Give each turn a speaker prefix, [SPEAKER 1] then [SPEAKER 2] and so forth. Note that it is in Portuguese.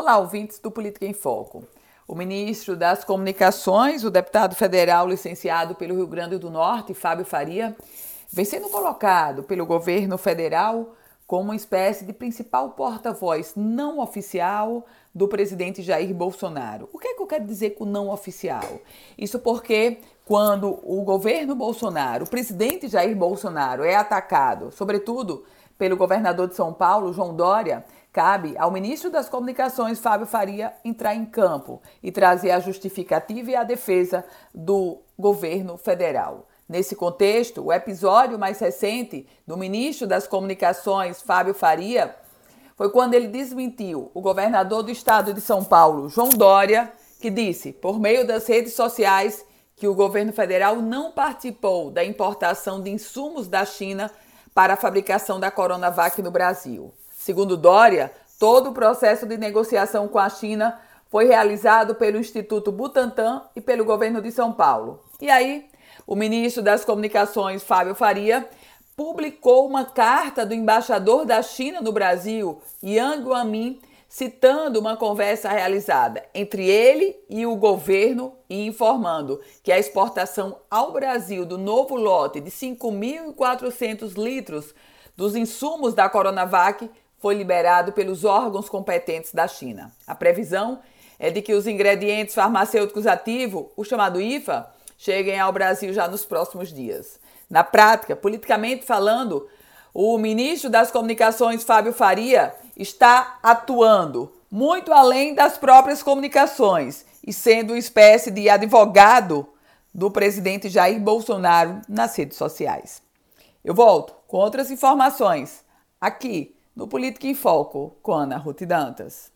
[SPEAKER 1] Olá, ouvintes do Política em Foco. O ministro das Comunicações, o deputado federal licenciado pelo Rio Grande do Norte, Fábio Faria, vem sendo colocado pelo governo federal como uma espécie de principal porta-voz não oficial do presidente Jair Bolsonaro. O que é que eu quero dizer com não oficial? Isso porque quando o governo Bolsonaro, o presidente Jair Bolsonaro é atacado, sobretudo pelo governador de São Paulo, João Dória, Cabe ao ministro das Comunicações, Fábio Faria, entrar em campo e trazer a justificativa e a defesa do governo federal. Nesse contexto, o episódio mais recente do ministro das Comunicações, Fábio Faria, foi quando ele desmentiu o governador do estado de São Paulo, João Dória, que disse, por meio das redes sociais, que o governo federal não participou da importação de insumos da China para a fabricação da Coronavac no Brasil. Segundo Dória, todo o processo de negociação com a China foi realizado pelo Instituto Butantan e pelo governo de São Paulo. E aí, o ministro das Comunicações, Fábio Faria, publicou uma carta do embaixador da China no Brasil, Yang Guamin, citando uma conversa realizada entre ele e o governo e informando que a exportação ao Brasil do novo lote de 5.400 litros dos insumos da Coronavac foi liberado pelos órgãos competentes da China. A previsão é de que os ingredientes farmacêuticos ativos, o chamado IFA, cheguem ao Brasil já nos próximos dias. Na prática, politicamente falando, o ministro das Comunicações, Fábio Faria, está atuando muito além das próprias comunicações e sendo uma espécie de advogado do presidente Jair Bolsonaro nas redes sociais. Eu volto com outras informações aqui no Política em Foco, com Ana Ruth Dantas.